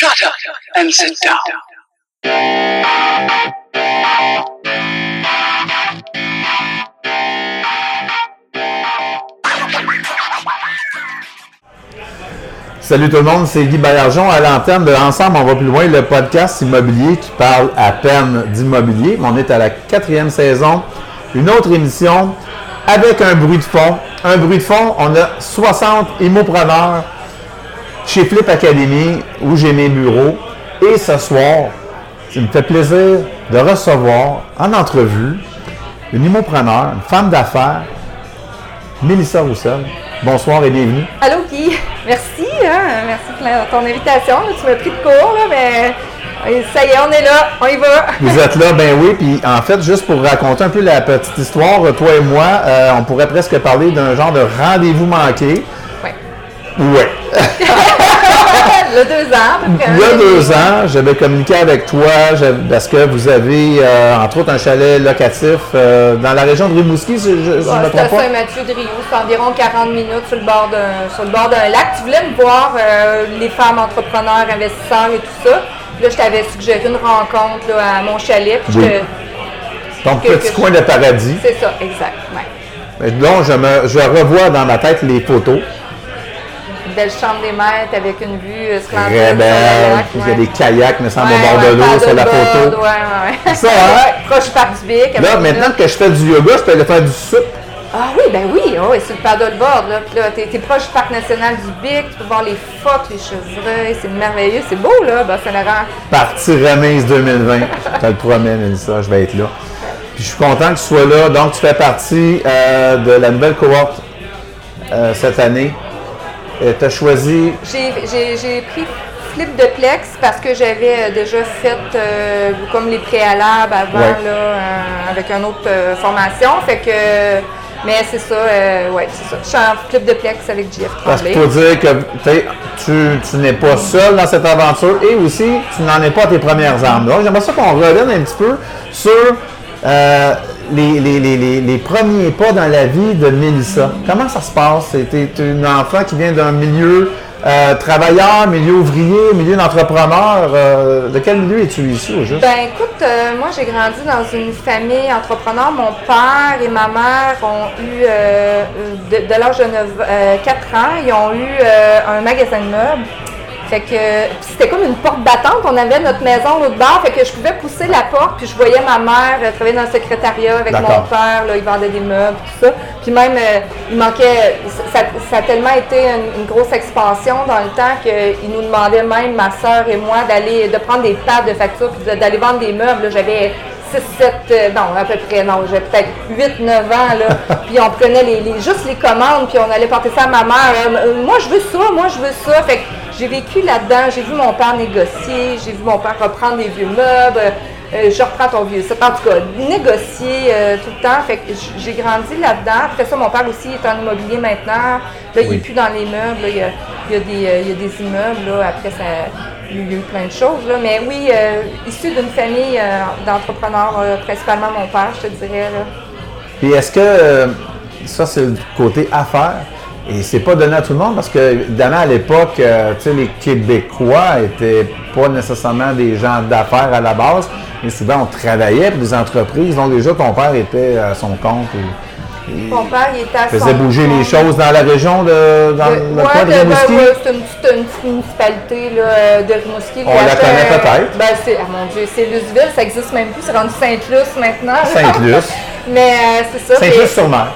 Shut up and sit down. Salut tout le monde, c'est Guy Baillargeon à l'antenne de Ensemble, on va plus loin, le podcast immobilier qui parle à peine d'immobilier. On est à la quatrième saison, une autre émission avec un bruit de fond. Un bruit de fond, on a 60 immopreneurs chez Flip Academy où j'ai mes bureaux. Et ce soir, ça me fait plaisir de recevoir en entrevue une immopreneur, une femme d'affaires, Mélissa Roussel. Bonsoir et bienvenue. Allô Guy, merci, hein? merci pour ton invitation. Tu m'as pris de court, là, mais euh, ça y est, on est là, on y va. Vous êtes là, ben oui, puis en fait, juste pour raconter un peu la petite histoire, toi et moi, euh, on pourrait presque parler d'un genre de rendez-vous manqué. Ouais. Le deux ans, à peu près. Il y a deux ans, j'avais communiqué avec toi parce que vous avez, euh, entre autres, un chalet locatif euh, dans la région de Rimouski, si je ne me trompe C'était à pas. Saint-Mathieu-de-Rio, c'est environ 40 minutes sur le bord d'un sur le bord d'un lac. Tu voulais me voir euh, les femmes entrepreneurs, investisseurs et tout ça. Puis Là, je t'avais suggéré une rencontre là, à mon chalet. Puis Oui. je te- Ton que- petit que- coin de paradis. C'est ça, exact. ouais. Donc, je, me, je revois dans ma tête les photos. Belle chambre des maîtres avec une vue euh, splendide. Très belle. Il y a des kayaks, me semble, au bord de l'eau sur la photo. Ça, hein? Proche du parc du Bic. Là, maintenant que je fais du yoga, je peux aller faire du sup. Ah oui, ben oui, oh, et sur le paddleboard, là. Puis là, t'es, t'es proche du parc national du Bic, tu peux voir les phoques, les chevreuils, c'est merveilleux, c'est beau, là, ben, ça Laurent. Partie remise 2020. Je te le promets, Mélissa, je vais être là. Puis je suis content que tu sois là. Donc, tu fais partie euh, de la nouvelle cohorte euh, cette année. Tu as choisi. J'ai, pris Flip de Plex parce que j'avais euh, déjà fait euh, comme les préalables avant, Ouais. là, euh, avec une autre euh, formation. Fait que, mais c'est ça, euh, ouais, c'est ça. Je suis en Flip de Plex avec JF Parce qu'il faut dire que tu, tu n'es pas seul dans cette aventure et aussi tu n'en es pas à tes premières armes. Donc, j'aimerais ça qu'on revienne un petit peu sur euh, les, premiers pas dans la vie de Mélissa. Comment ça se passe? C'était une enfant qui vient d'un milieu euh, travailleur, milieu ouvrier, milieu d'entrepreneur. Euh, de quel milieu es-tu ici au juste? Ben écoute, euh, moi j'ai grandi dans une famille entrepreneur. Mon père et ma mère ont eu, de, de l'âge de 9, euh, 4 ans, ils ont eu un magasin de meubles. Fait que c'était comme une porte battante. On avait notre maison l'autre bord. Fait que je pouvais pousser la porte, puis je voyais ma mère euh, travailler dans le secrétariat avec mon père. Là, il vendait des meubles, tout ça. Puis même, euh, il manquait. Ça, ça a tellement été une, une grosse expansion dans le temps qu'il nous demandait même, ma soeur et moi, d'aller de prendre des pads de facture puis d'aller vendre des meubles. J'avais 6, 7, euh, non, à peu près, non, j'avais peut-être 8, 9 ans, là. puis on prenait les, les- juste les commandes, puis on allait porter ça à ma mère. Euh, moi, je veux ça, moi, je veux ça. Fait que j'ai vécu là-dedans, j'ai vu mon père négocier, j'ai vu mon père reprendre des vieux meubles. euh, je reprends ton vieux. En tout cas, négocier euh, tout le temps. Fait que j'ai grandi là-dedans. Après ça, mon père aussi est en immobilier maintenant. Là, il n'est plus dans les meubles. là. Il, y a, il y a des, euh, il y a des immeubles. Là. Après, ça, il y a eu plein de choses. Là. Mais oui, issu d'une famille d'entrepreneurs, principalement mon père, je te dirais. Là. Puis est-ce que ça, c'est le côté affaires? Et c'est pas donné à tout le monde parce que, évidemment, à l'époque, euh, les Québécois étaient pas nécessairement des gens d'affaires à la base, mais souvent on travaillait pour des entreprises. Donc, déjà, ton père était à son compte et, et Mon père, il était à faisait son bouger les choses dans la région de dans De- le ouais, coin de de- ben, Rimouski? ouais, c'est une petite une petite municipalité là, euh, de Rimouski. On la connaît peut-être. Ben, c'est, ah mon Dieu, c'est ça existe même plus, c'est rendu Sainte-Luce maintenant. Sainte-Luce. mais euh, c'est ça. Saint-Just-sur-Mer.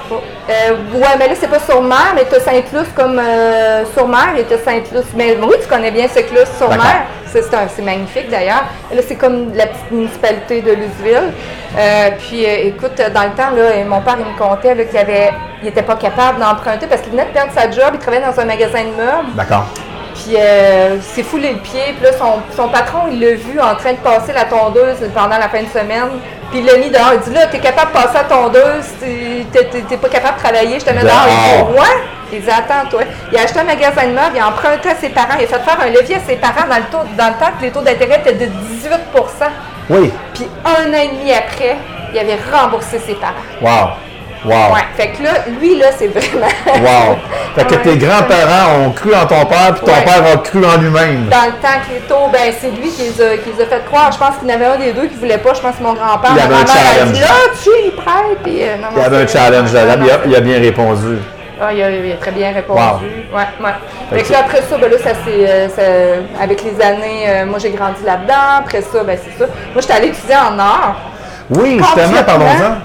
Euh, ouais, mais là, c'est pas sur mer, mais t'as Sainte-Luce comme euh, sur mer et t'as Sainte-Luce. Mais oui, tu connais bien Sainte-Luce sur D'accord. mer. C'est, magnifique d'ailleurs. Là, c'est comme la petite municipalité de Luceville. Euh, puis, euh, écoute, dans le temps, là, mon père, il me contait qu'il avait, il était pas capable d'emprunter parce qu'il venait de perdre sa job. Il travaillait dans un magasin de meubles. D'accord. Puis euh, s'est foulé le pied. Puis là, son, son patron, il l'a vu en train de passer la tondeuse pendant la fin de semaine. Puis il l'a mis dehors. Il dit là, t'es capable de passer la tondeuse, t'es- pas capable de travailler, je te mets dehors. Il dit ouais. Il dit attends, toi. Il a acheté un magasin de meubles, il a emprunté à ses parents. Il a fait faire un levier à ses parents dans le, taux, dans le temps que les taux d'intérêt étaient de 18% Oui. Puis un an et demi après, il avait remboursé ses parents. Wow. Wow. Ouais. Fait que là, lui, là, c'est vraiment. Wow. Fait que Ouais. tes grands-parents ont cru en ton père, puis ton Ouais. père a cru en lui-même. Dans le temps que les taux, ben c'est lui qui les, a, qui les a fait croire. Je pense qu'il y en avait un des deux qui voulait pas. Je pense que mon grand-père. Ma mère a dit là, tu es prêt. Puis, euh, non, Il y avait un challenge non, il a, il a bien répondu. Ah, il, a, il a très bien répondu. Wow. Ouais, ouais. Fait que là, après ça, ben là, ça c'est. euh, avec les années, euh, moi j'ai grandi là-dedans. Après ça, ben c'est ça. Moi, j'étais allée étudier en art. Oui, justement, parlons-en.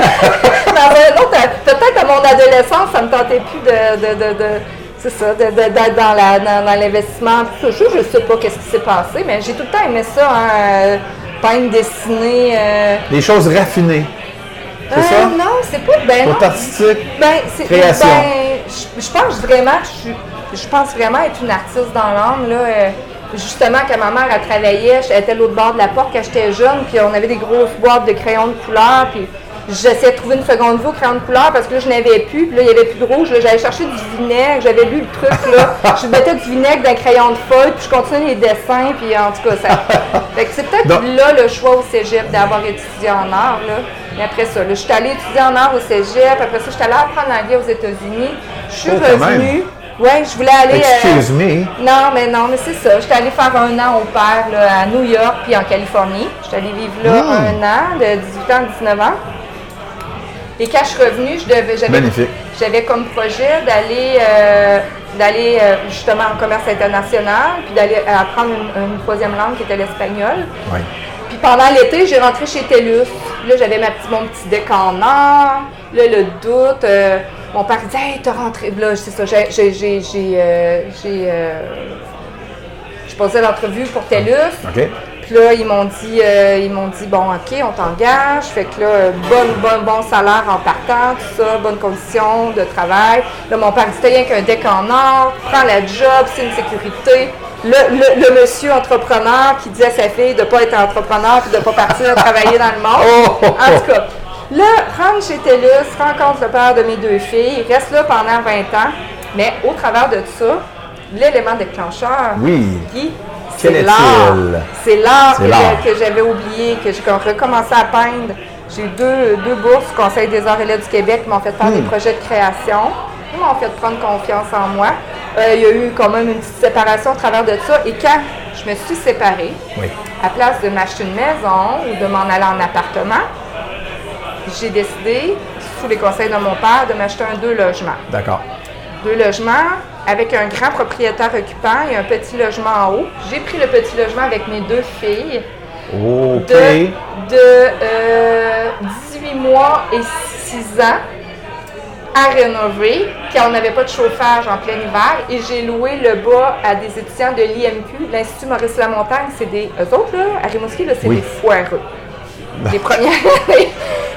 Euh, peut-être à mon adolescence, ça me tentait plus de. de, de, de- c'est ça, d'être dans, la, dans, dans l'investissement. Je, je sais pas qu'est-ce qui s'est passé, mais j'ai tout le temps aimé ça, hein, euh, peindre, dessiner. euh. Les choses raffinées. C'est Euh, ça? Non, c'est pas. Ben, non, artistique. Ben, Création. ben, je, je pense vraiment que je je pense vraiment être une artiste dans l'âme, là. euh, justement, quand ma mère, elle travaillait, elle était à l'autre bord de la porte quand j'étais jeune, puis on avait des grosses boîtes de crayons de couleur, puis j'essayais de trouver une seconde vie au crayon de couleur parce que là, je n'avais plus, puis là, il n'y avait plus de rouge, j'allais chercher du vinaigre, j'avais lu le truc, là, je mettais du vinaigre dans un crayon de feuille, puis je continuais les dessins, puis en tout cas, ça... Fait que c'est peut-être là le choix au cégep d'avoir étudié en art, là. Mais après ça, là, je suis allée étudier en art au cégep. Après ça, je suis allée apprendre l'anglais aux États-Unis. Je suis Oh, revenue. Ouais, je voulais aller. euh, Excuse me. non, mais non, mais c'est ça. J'étais allée faire un an au pair là, à New York puis en Californie. J'étais allée vivre là Hmm. un an, de 18 ans à 19 ans. Et quand je suis revenue, je devais, j'avais, comme projet d'aller, euh, d'aller euh, justement en commerce international, puis d'aller apprendre une, une troisième langue qui était l'espagnol. Oui. Puis pendant l'été, j'ai rentré chez TELUS. Là, j'avais ma mon petit deck en or. Là, le doute. euh, mon père dit Hey, t'as rentré. Là, c'est ça. J'ai. J'ai. J'ai. J'ai. j'ai, euh, je passais l'entrevue pour TELUS. OK. Là, ils m'ont dit, euh, ils m'ont dit, bon, OK, on t'engage. Fait que là, euh, bon, bon, bon salaire en partant, tout ça, bonnes conditions de travail. Là, mon père dit, rien qu'un deck en or, prends la job, c'est une sécurité. Le, le- le monsieur entrepreneur qui dit à sa fille de ne pas être entrepreneur puis de ne pas partir travailler dans le monde. Oh! En tout cas, là, rentre chez TELUS, rencontre le père de mes deux filles, reste là pendant 20 ans. Mais au travers de ça, l'élément déclencheur, Oui. Guy, Quel c'est l'art. C'est l'art C'est que, j'avais oublié, que j'ai recommencé à peindre. J'ai eu deux, deux bourses Conseil des arts et lettres du Québec qui m'ont fait faire Hmm. des projets de création. Ils m'ont fait prendre confiance en moi. Euh, il y a eu quand même une petite séparation au travers de ça. Et quand je me suis séparée, Oui. à place de m'acheter une maison ou de m'en aller en appartement, j'ai décidé, sous les conseils de mon père, de m'acheter un deux logements D'accord. deux logements avec un grand propriétaire occupant et un petit logement en haut. J'ai pris le petit logement avec mes deux filles OK. de, de euh, 18 mois et 6 ans à rénover, car on n'avait pas de chauffage en plein hiver, et j'ai loué le bas à des étudiants de l'IMQ, l'Institut Maurice Lamontagne, c'est des, eux autres, là, à Rimouski, là, c'est Oui. des foireux. Les premières années.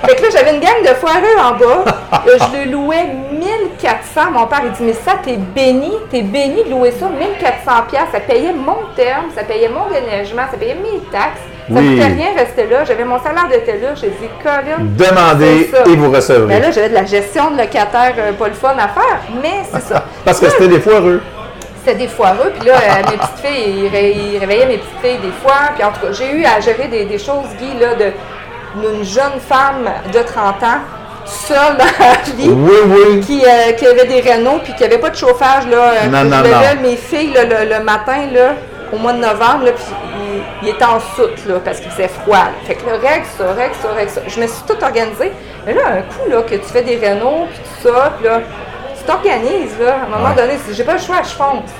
Fait que là, j'avais une gang de foireux en bas. Je le louais 1400. Mon père, il dit, mais ça, t'es béni, t'es béni de louer ça, 1400 pièces. Ça payait mon terme, ça payait mon déneigement, ça payait mes taxes. Ça Oui. ne coûtait rien rester là. J'avais mon salaire de là. J'ai dit, Colin, Demandez et vous recevrez. Ben là, j'avais de la gestion de locataire, euh, pas le fun à faire, mais c'est ça. Parce que c'était des foireux. C'était des foireux, puis là, euh, mes petites filles, ils, ré- ils réveillaient mes petites filles des fois, puis en tout cas, j'ai eu à gérer des, des choses, Guy, là, de d'une jeune femme de 30 ans, seule dans la vie, Oui, oui. qui, euh, qui avait des rénaux, puis qui avait pas de chauffage, là. euh, Non, que non, je levais non. mes filles, là, le, le matin, là, au mois de novembre, là, puis il, il était en soute, là, parce qu'il faisait froid. là. Fait que là, règle ça, règle ça, règle ça. Je me suis tout organisée. Mais là, un coup, là, que tu fais des rénaux, puis tout ça, puis là, tu t'organises, là. À un moment Ouais. donné, si j'ai pas le choix, je fonce.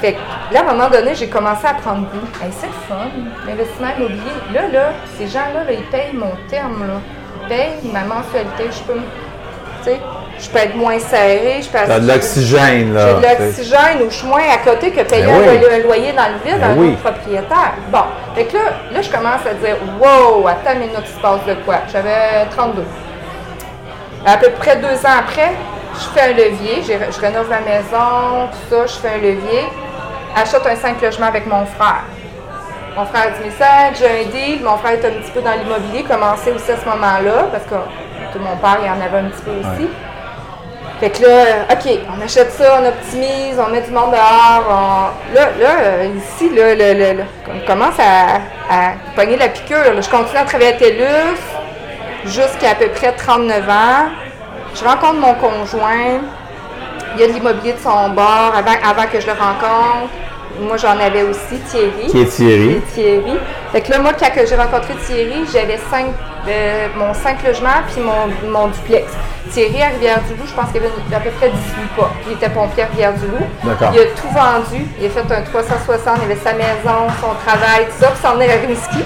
Fait que là, à un moment donné, j'ai commencé à prendre goût. Hey, c'est le fun, l'investissement immobilier. Là, là, ces gens-là, là, ils payent mon terme, là. Ils payent ma mensualité. Je peux, tu sais, je peux être moins serré, je peux T'as de l'oxygène, là. J'ai de l'oxygène ou je suis moins à côté que payer Ben un, oui. loyer, un loyer dans le vide Ben à un oui. autre propriétaire. Bon, fait que là, là, je commence à dire, wow, attends une minute, il se passe de quoi? J'avais 32. À peu près deux ans après, je fais un levier, j'ai- je rénove ma maison, tout ça, je fais un levier, achète un 5 logements avec mon frère. Mon frère dit, mais ça, j'ai un deal, mon frère est un petit peu dans l'immobilier, commençait aussi à ce moment-là, parce que tout mon père, il en avait un petit peu aussi. Fait que là, OK, on achète ça, on optimise, on met du monde dehors. on- Là, là euh, ici, là, le- le- le- on commence à, à pogner la piqûre. là. Je continue à travailler à TELUS. jusqu'à à peu près 39 ans. Je rencontre mon conjoint. Il y a de l'immobilier de son bord avant, avant que je le rencontre. Moi, j'en avais aussi, Thierry. Qui est Thierry. Thierry. Fait que là, moi, quand j'ai rencontré Thierry, j'avais cinq, euh, mon 5 logements puis mon, mon duplex. Thierry, à Rivière-du-Loup, je pense qu'il avait à peu près 18 pas. Il était pompier à Rivière-du-Loup. D'accord. Il a tout vendu. Il a fait un 360. Il avait sa maison, son travail, tout ça, puis s'en venait à Rimouski.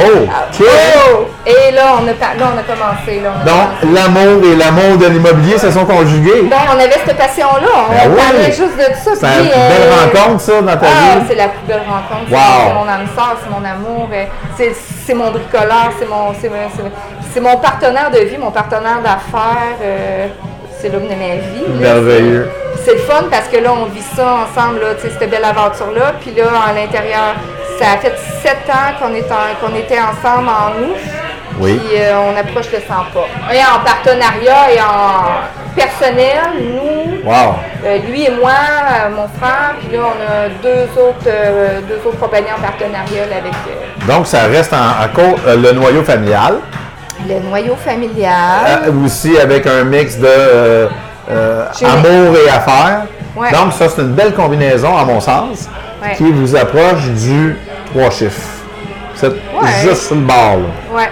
Oh, Ah, oh! Et là, on a, là, on a commencé. Là, on a Donc, l'amour et l'amour de l'immobilier se sont conjugués. Ben, on avait cette passion-là. On Ben oui. parlait juste de ça. C'est puis, une belle euh, rencontre, ça, dans ta Ah, vie. c'est la plus belle rencontre. C'est Wow. C'est mon âme sœur, c'est mon amour. euh, C'est, mon bricoleur, c'est mon, c'est, mon- partenaire de vie, mon partenaire d'affaires. euh, c'est l'homme de ma vie. Merveilleux. C'est le fun parce que là, on vit ça ensemble, là, cette belle aventure-là. Puis là, à l'intérieur, ça a fait sept ans qu'on était ensemble en août. Oui. Puis euh, on approche le 100 pas. Et en partenariat et en personnel, nous, Wow. euh, lui et moi, euh, mon frère, puis là, on a deux autres, deux autres compagnies en partenariat là, avec Donc, ça reste en, euh, le noyau familial. le noyau familial. Aussi avec un mix de amour et affaires. Ouais. Donc, ça, c'est une belle combinaison, à mon sens, Ouais. qui vous approche du trois chiffres. C'est juste une barre. là.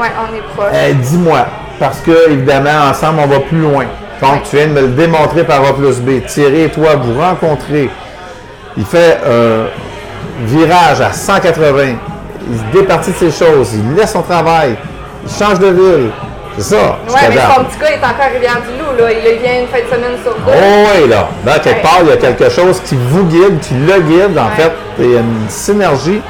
Ouais, on est proche. Euh, Dis-moi, parce que, évidemment, ensemble, on va plus loin. Donc, Ouais. tu viens de me le démontrer par A plus B. Thierry et toi, vous rencontrez. Il fait un virage à 180. Il se départit de ses choses. Il laisse son travail. Il change de ville. C'est ça. ouais, mais son petit gars est encore à Rivière-du-Loup, là. Il vient une fin de semaine sur deux. Oh oui, là. Dans quelque Ouais. part, il y a quelque chose qui vous guide, qui le guide. En Ouais. fait, il y a une synergie.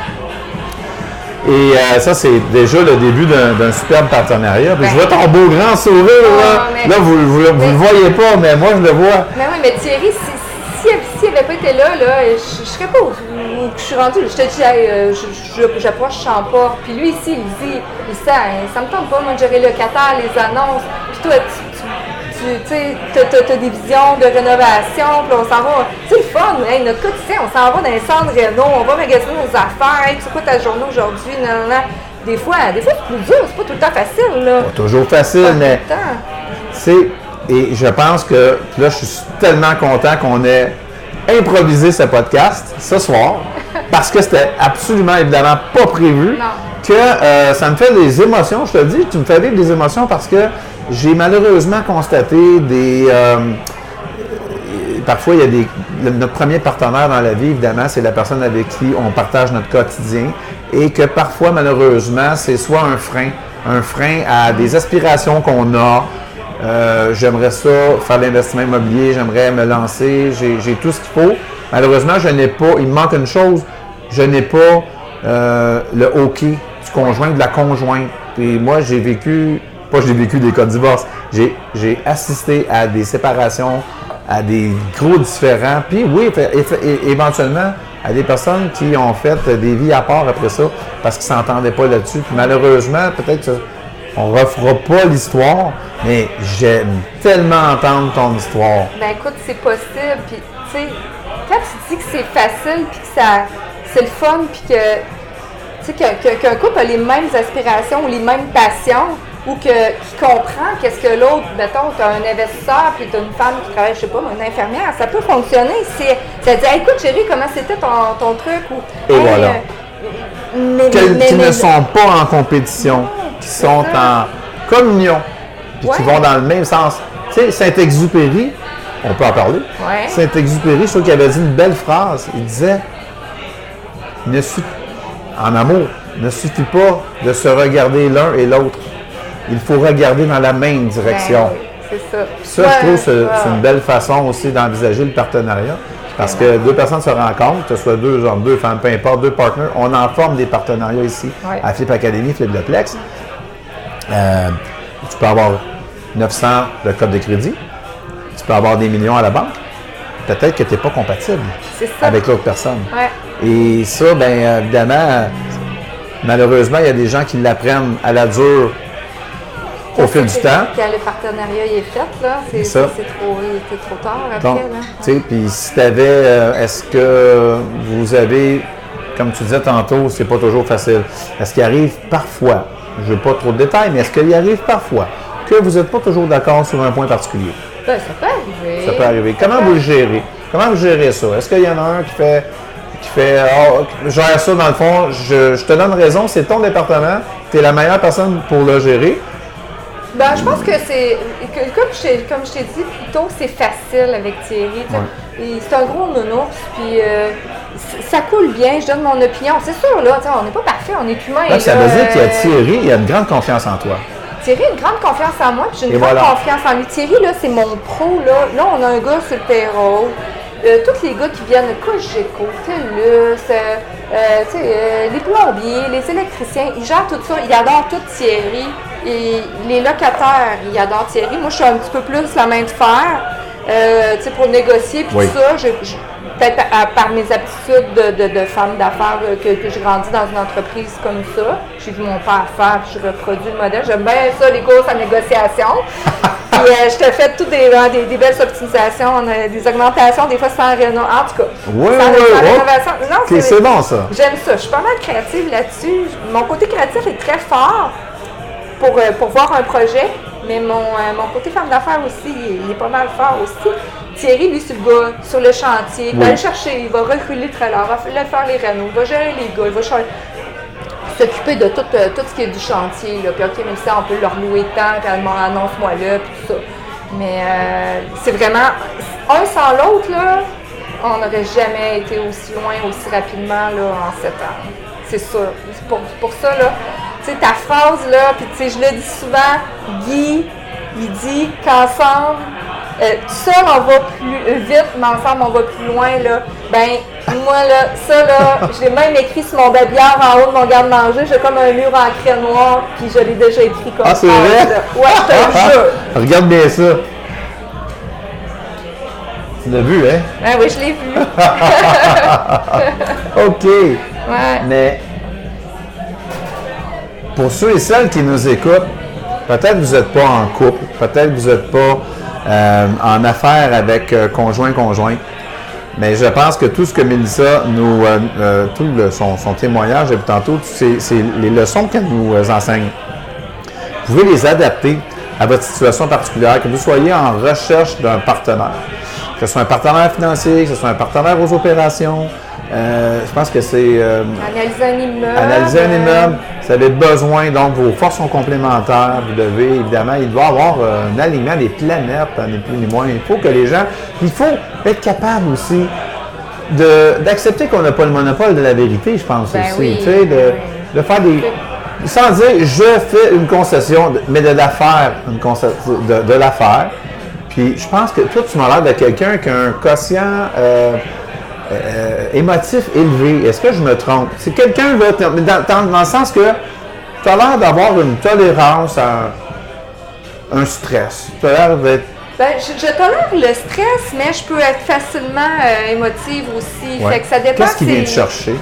Et euh, ça, c'est déjà le début d'un superbe partenariat. Puis je vois ton beau grand sourire, là. Mais- Là, vous ne le Mais- voyez pas, mais moi, je le vois. Mais oui, mais Thierry, si, si, si elle n'avait pas été là, là je ne serais pas où, où je suis rendue. Je te dis, euh, j'approche Champort. Puis lui, ici, il dit, il sait, ça me tente pas, moi, de gérer le locataire, les annonces. Puis toi, tu, tu, tu tu sais, t'as- t'as t'as des visions de rénovation, puis on s'en va. C'est le fun, hey, notre quotidien, on s'en va dans les centres réno, on va magasiner nos affaires, hey, c'est quoi ta journée aujourd'hui, nan, nan. Des fois, des fois, c'est plus dur, c'est pas tout le temps facile, là. Pas toujours facile, Pas mais c'est. Et je pense que là, je suis tellement content qu'on ait improvisé ce podcast ce soir, parce que c'était absolument évidemment pas prévu. Non. Que euh, ça me fait des émotions, je te le dis, tu me fais vivre des émotions parce que j'ai malheureusement constaté des. euh, parfois, il y a des. notre premier partenaire dans la vie, évidemment, c'est la personne avec qui on partage notre quotidien. Et que parfois, malheureusement, c'est soit un frein, un frein à des aspirations qu'on a. Euh, j'aimerais ça, faire l'investissement immobilier, j'aimerais me lancer, j'ai j'ai tout ce qu'il faut. Malheureusement, je n'ai pas, il me manque une chose, je n'ai pas euh, le hockey du conjoint, de la conjointe. Et moi, j'ai vécu, pas j'ai vécu des cas de divorce, j'ai assisté à des séparations, à des gros différends. Puis oui, éventuellement, à des personnes qui ont fait des vies à part après ça parce qu'ils ne s'entendaient pas là-dessus. Puis malheureusement, peut-être on refera pas l'histoire, mais j'aime tellement entendre ton histoire. Ben écoute, c'est possible. Puis, tu sais, quand tu dis que c'est facile, puis que c'est le fun, puis que, tu sais, qu'un couple a les mêmes aspirations ou les mêmes passions, ou que, qu'il comprend qu'est-ce que l'autre, mettons, tu as un investisseur, puis tu as une femme qui travaille, je sais pas, une infirmière, ça peut fonctionner. C'est, ça dit, Hey, écoute, chérie, comment c'était ton, ton truc? Ou, Et Hey, voilà. euh, qui ne sont pas en compétition, qui sont en communion, puis qui vont dans le même sens. Tu sais, Saint-Exupéry, on peut en parler. Ouais. Saint-Exupéry, je trouve qu'il avait dit une belle phrase. Il disait ne suffit, en amour, ne suffit pas de se regarder l'un et l'autre. Il faut regarder dans la même direction. Ben oui, c'est ça. Ça, Ouais, je trouve c'est ouais. c'est une belle façon aussi d'envisager le partenariat. Parce que deux personnes se rencontrent, que ce soit deux hommes, deux femmes, peu importe, deux partenaires, on en forme des partenariats ici Ouais. à Flip Academy, Flip le Plex. Euh, tu peux avoir 900 de code de crédit, tu peux avoir des millions à la banque. Peut-être que tu n'es pas compatible avec l'autre personne. Ouais. Et ça, bien évidemment, euh, malheureusement, il y a des gens qui l'apprennent à la dure au fil du temps. Quand le partenariat il est fait, là, c'est C'est trop, c'est trop tard après. Donc, là. tu sais, puis si tu avais, est-ce que vous avez, comme tu disais tantôt, c'est pas toujours facile. Est-ce qu'il arrive parfois je veux pas trop de détails, mais est-ce qu'il arrive parfois que vous n'êtes pas toujours d'accord sur un point particulier? Ben, ça peut arriver. Ça peut arriver. Comment vous le gérez? Comment vous gérez ça? Est-ce qu'il y en a un qui fait, qui fait, oh, gère ça dans le fond, je, je te donne raison, c'est ton département, tu es la meilleure personne pour le gérer. Ben, je pense que c'est. Comme je, t'ai- comme je t'ai dit plus tôt, c'est facile avec Thierry. Ouais. C'est un gros nounours, puis euh, ça coule bien, je donne mon opinion. C'est sûr, là, on n'est pas parfait, on est humain. Ça là, veut dire qu'il y a euh, Thierry, il y a une grande confiance en toi. Thierry a une grande confiance en moi, puis j'ai une Et grande voilà. confiance en lui. Thierry, là, c'est mon pro, là. Là, on a un gars sur le payroll. Euh, tous les gars qui viennent Cogeco, TELUS, euh, euh, les plombiers, les électriciens, ils gèrent tout ça. Ils adorent tout Thierry. Et les locataires, ils adorent Thierry. Moi, je suis un petit peu plus la main de fer, euh, pour négocier, puis Oui. tout ça. Je- je- Peut-être par mes aptitudes de, de- de femme d'affaires euh, que, que j'ai grandi dans une entreprise comme ça. J'ai vu mon père faire, puis je reproduis le modèle. J'aime bien ça, les courses à négociation. puis euh, je te fais toutes des, hein, des, des belles optimisations, des augmentations, des fois sans réno. En tout cas, Oui, sans, oui, sans oui. rénovation. Non, Ok, c'est bon, ça. J'aime ça. Je suis pas mal créative là-dessus. Mon côté créatif est très fort pour, euh, pour voir un projet, mais mon, euh, mon côté femme d'affaires aussi, il est, pas mal fort aussi. Thierry, lui, c'est le gars sur le chantier. Il va Oui. aller chercher, il va reculer le trailer, il va fa- faire les rénaux, il va gérer les gars, il va s'occuper de tout, euh, tout ce qui est du chantier. Là. Puis, OK, même ça, on peut leur louer tant, puis annonce-moi là, puis tout ça. Mais euh, c'est vraiment, un sans l'autre, là, on n'aurait jamais été aussi loin, aussi rapidement là, en sept ans. C'est sûr. Pour, pour ça, là, tu sais, ta phrase, là, puis tu sais, je le dis souvent, Guy, il dit qu'ensemble, euh, tout seul, on va plus euh, vite, mais ensemble, on va plus loin, là. Ben, moi, là, ça, là, je l'ai même écrit sur mon babillard en haut de mon garde-manger. J'ai comme un mur en craie noir, puis je l'ai déjà écrit comme Ah, c'est ça, vrai? là. Ouais, je te le jure. Regarde bien ça. Tu l'as vu, hein? Ah oui, je l'ai vu. OK. Ouais. Mais pour ceux et celles qui nous écoutent, peut-être vous n'êtes pas en couple, peut-être vous n'êtes pas euh, en affaires avec euh, conjoint-conjoint. Mais je pense que tout ce que Mélissa nous, euh, euh, tout son, témoignage depuis tantôt, c'est c'est les leçons qu'elle nous euh, enseigne. Vous pouvez les adapter à votre situation particulière, que vous soyez en recherche d'un partenaire, que ce soit un partenaire financier, que ce soit un partenaire aux opérations. Euh, je pense que c'est euh, Analyser un immeuble. analyser un immeuble. Vous avez besoin, donc vos forces sont complémentaires. Vous devez, évidemment, il doit y avoir euh, un alignement des planètes, hein, ni plus ni moins. Il faut que les gens, il faut être capable aussi d'accepter qu'on n'a pas le monopole de la vérité, je pense Ben aussi. oui, tu sais, de, oui. de faire des. Sans dire je fais une concession, mais de la faire, une concession, de, de la faire. Puis je pense que toi, tu m'as l'air de quelqu'un qui a un quotient euh, euh, émotif élevé. Est-ce que je me trompe? C'est quelqu'un, dans, dans- dans le sens que tu as l'air d'avoir une tolérance à un, stress. Tu as l'air d'être. Ben, je, je tolère le stress, mais je peux être facilement euh, émotive aussi. Ouais. Fait que ça dépend. Qu'est-ce qui vient te chercher?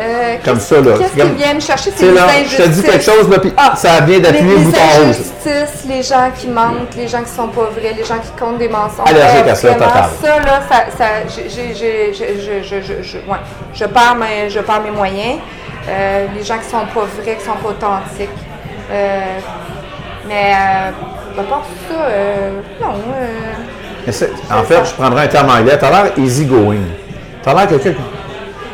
Euh, Comme ça, là. Qu'est-ce C'est comme- qui vient me chercher? Sais, les là, je te dis injustices. quelque chose, là, puis Ah, ça vient d'appuyer les- le bouton les rouge. injustices, les gens qui mentent, les gens qui sont pas vrais, les gens qui comptent des mensonges. Allergique à ça, total. Ça, là, ça, ça, je, perds mes, je perds mes moyens. Euh, les gens qui sont pas vrais, qui sont pas authentiques. Euh, mais, euh, à part ça, euh, non. Mais c'est- en C'est fait, je prendrais un terme anglais. Tu as l'air easy-going. Tu as l'air quelqu'un qui.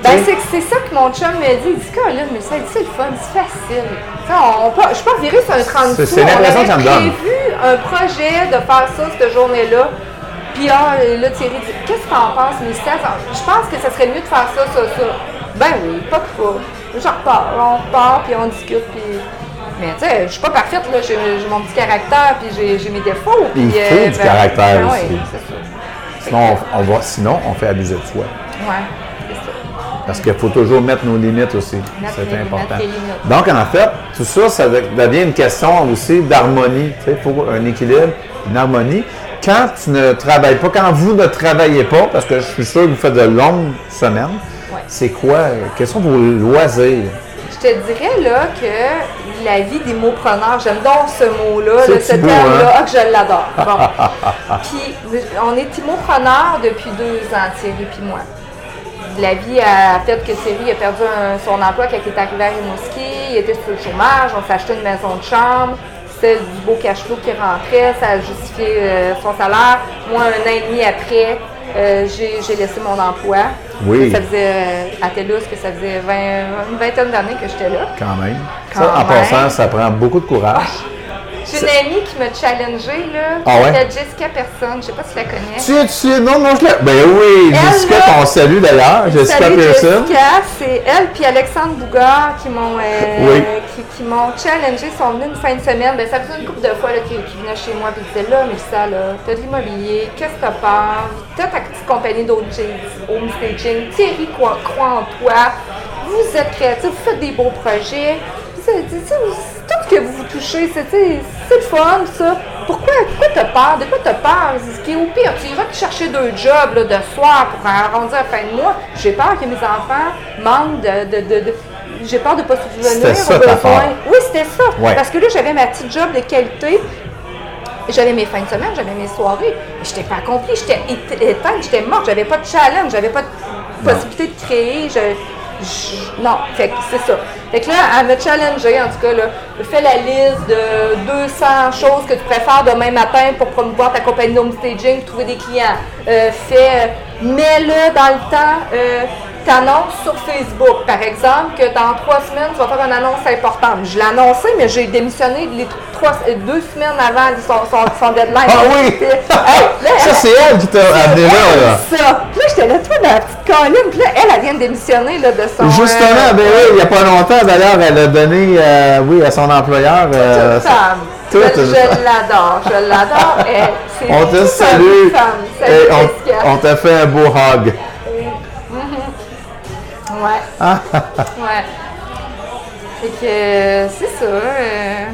Ben, c'est, ça que mon chum me dit. Il dit, mais ça, c'est le fun, c'est facile. On, je suis pas virée sur un 30 C'est- sous. c'est l'impression on que ça me donne. prévu un projet de faire ça cette journée-là. Puis ah, là, Thierry dit, qu'est-ce que t'en penses, mais ça, ça- je pense que ça serait mieux de faire ça, ça, ça. Ben oui, pas de pas. J'en repars, on repart, puis on discute, puis... Mais tu sais, je suis pas parfaite, là. J'ai, j'ai mon petit caractère, puis j'ai, j'ai mes défauts. Il puis, faut du caractère ben aussi. Sinon, on, on va, sinon, on fait abuser de soi. Ouais. Parce qu'il faut toujours mettre nos limites aussi. C'est important. Donc, en fait, tout ça, ça de- devient une question aussi d'harmonie. Tu sais, pour un équilibre, une harmonie. Quand tu ne travailles pas, quand vous ne travaillez pas, parce que je suis sûr que vous faites de longues semaines, Ouais. c'est quoi? Quels sont vos loisirs? Je te dirais là que la vie des mots preneurs, j'aime donc ce mot-là, ce terme-là, hein? ah, que je l'adore. Bon. puis on est mots preneurs depuis deux ans, Thierry puis moi. La vie a fait que Thierry a perdu un- son emploi quand il est arrivé à Rimouski. Il était sur le chômage, on s'est acheté une maison de chambre. C'était du beau cash flow qui rentrait, ça a justifié euh, son salaire. Moi, un an et demi après, euh, j'ai laissé mon emploi. Oui. Ça faisait euh, à TELUS que ça faisait 20 une vingtaine d'années que j'étais là. Quand même. Quand ça, en même. passant, ça prend beaucoup de courage. J'ai une amie qui m'a challengée, là. Ah ouais? C'était Jessica Personne, je sais pas si tu la connais. Tu, tu, non, non, je l'ai. Ben oui, Elle, Jessica, là, qu'on salue d'ailleurs, Jessica Salut Pearson. Jessica, c'est elle puis Alexandre Bougard qui m'ont euh, Oui. qui, qui m'ont challengé. Ils sont venus une fin de semaine. Ben, ça faisait une couple de fois qu'ils qu'ils venaient chez moi et ils disaient là, Mélissa, là, t'as de l'immobilier, qu'est-ce que t'as peur? T'as ta petite compagnie d'home home staging, Thierry croit, croit en toi, vous êtes créatifs, vous faites des beaux projets. C'est- c'est- c'est tout ce que vous vous touchez, c'est le fun, ça. Pourquoi, pourquoi t'as peur? De quoi t'as peur? C'est ce qui est au pire. Tu iras te chercher deux jobs là, de soir pour arrondir la fin de mois. J'ai peur que mes enfants manquent de. de, de- de- j'ai peur de ne pas subvenir aux besoins. Oui, c'était ça. Ouais. Parce que là, j'avais ma petite job de qualité. J'avais mes fins de semaine, j'avais mes soirées. Mais je n'étais pas accomplie, j'étais éte- éteinte, j'étais morte, j'avais pas de challenge, j'avais pas de possibilité de créer. Je, non, c'est ça. Fait que là, elle m'a challengé, en tout cas, là. Fais la liste de 200 choses que tu préfères demain matin pour promouvoir ta compagnie home staging, trouver des clients. Euh, fais, mets-le dans le temps. Euh, T'annonces sur Facebook, par exemple, que dans trois semaines, tu vas faire une annonce importante. Je l'ai annoncé, mais j'ai démissionné les trois, euh, deux semaines avant son, son, son deadline. Ah oui! Hey, là, Ça, c'est elle qui t'a amené là, là. ça. Puis là, j'étais là, toi, dans la petite colline. Puis là, elle, elle vient de démissionner là, de son. Justement, euh, ben oui, il n'y a pas longtemps, d'ailleurs, elle a donné, euh, oui, à son employeur. euh, toute femme. toute je femme. l'adore, je l'adore. On te salue. femme. Salut, on, on t'a fait un beau hug. Ouais. ouais. Fait que euh, c'est ça. euh,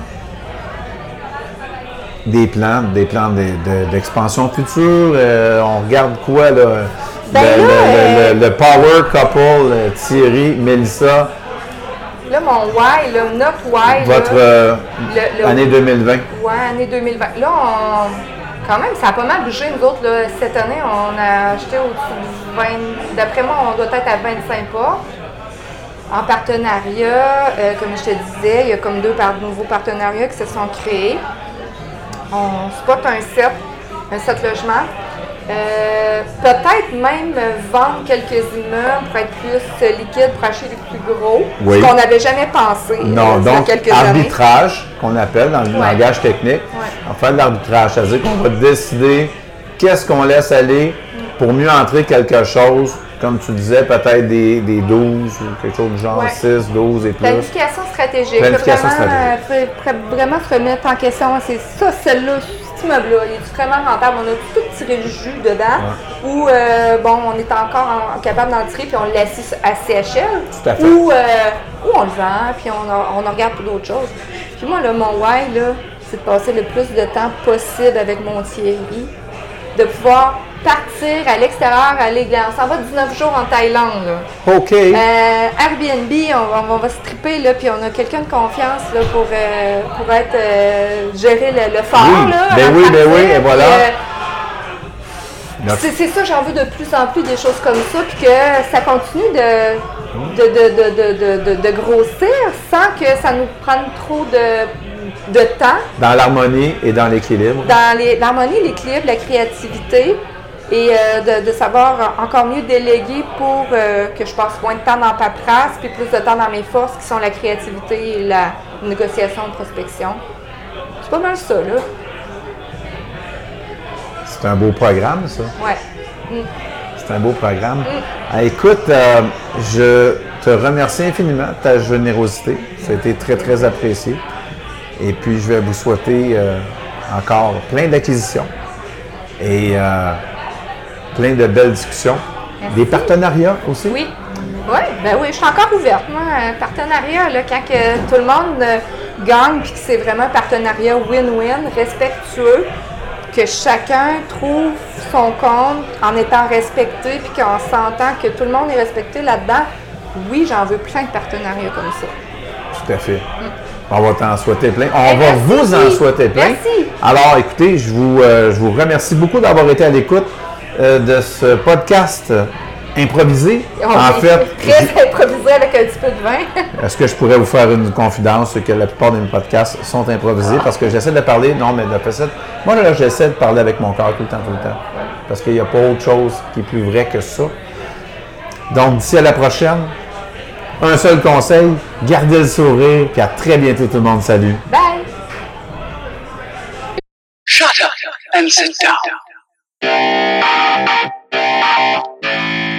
Des plans, des plans de- de- d'expansion future. euh, on regarde quoi, là? Ben le, là, le- le- le power couple, Thierry, Mélissa, Là, mon why, là, notre why. votre là, année 2020. Ouais, année 2020. Là, on, quand même, ça a pas mal bougé. Nous autres, là, cette année, on a acheté au-dessus de 20. D'après moi, on doit être à 25 pas. En partenariat, euh, comme je te disais, il y a comme deux par- nouveaux partenariats qui se sont créés. On spot un set, un set logement. Euh, Peut-être même vendre quelques immeubles pour être plus liquide, pour acheter les plus gros. Oui. Ce qu'on n'avait jamais pensé Non, donc quelques arbitrage, qu'on appelle dans le Ouais. langage technique. Ouais. On fait de l'arbitrage, c'est-à-dire qu'on va décider qu'est-ce qu'on laisse aller pour mieux entrer quelque chose, comme tu disais, peut-être des, des 12 ou quelque chose du genre Ouais. 6, 12 et plus. Planification stratégique. Planification vraiment, stratégique. euh, faut- faut vraiment se remettre en question. C'est ça, celle-là, cet immeuble-là, il est vraiment rentable. On a tout tiré le jus dedans. Ou, euh, bon, on est encore en- capable d'en tirer, puis on le laisse à CHL. Ou, euh, ou on le vend, puis on, a- on en regarde pour d'autres choses. Puis moi, là, mon why, là, c'est de passer le plus de temps possible avec mon Thierry. De pouvoir partir à l'extérieur, aller, on s'en va 19 jours en Thaïlande, là. OK. Euh, Airbnb, on va, on va se triper, là, puis on a quelqu'un de confiance là, pour, euh, pour être euh, gérer le, le fort. Oui, là, ben oui, ben oui, et voilà. euh, c'est c'est ça, j'en veux de plus en plus des choses comme ça, puis que ça continue de, de, de, de, de, de, de- de grossir sans que ça nous prenne trop de, de temps Dans l'harmonie et dans l'équilibre. dans les- l'harmonie, l'équilibre, la créativité et euh, de, de savoir encore mieux déléguer pour euh, que je passe moins de temps dans paperasse puis plus de temps dans mes forces qui sont la créativité et la négociation de prospection. C'est pas mal ça, là. C'est un beau programme, ça. Ouais. C'est un beau programme. Ah, écoute, euh, je te remercie infiniment de ta générosité. Ça a été très, très apprécié. Et puis, je vais vous souhaiter encore plein d'acquisitions et euh, plein de belles discussions. Des partenariats aussi? Oui. Oui, ben oui, je suis encore ouverte. Moi, un partenariat, là, quand que tout le monde euh, gagne puis que c'est vraiment un partenariat win-win, respectueux, que chacun trouve son compte en étant respecté puis qu'on s'entend que tout le monde est respecté là-dedans, oui, j'en veux plein de partenariats comme ça. Tout à fait. On va t'en souhaiter plein. On Eh, va merci. vous en souhaiter plein. Merci. Alors, écoutez, je vous, euh, je vous remercie beaucoup d'avoir été à l'écoute euh, de ce podcast improvisé. On en fait, très improvisé avec un petit peu de vin. est-ce que je pourrais vous faire une confidence que la plupart de mes podcasts sont improvisés parce que j'essaie de parler, non, mais de facette. Moi, là, j'essaie de parler avec mon cœur tout le temps, tout le temps. Parce qu'il n'y a pas autre chose qui est plus vrai que ça. Donc, d'ici à la prochaine, un seul conseil, gardez le sourire, puis à très bientôt tout le monde. Salut! Bye! Shut up and sit down. Thank you.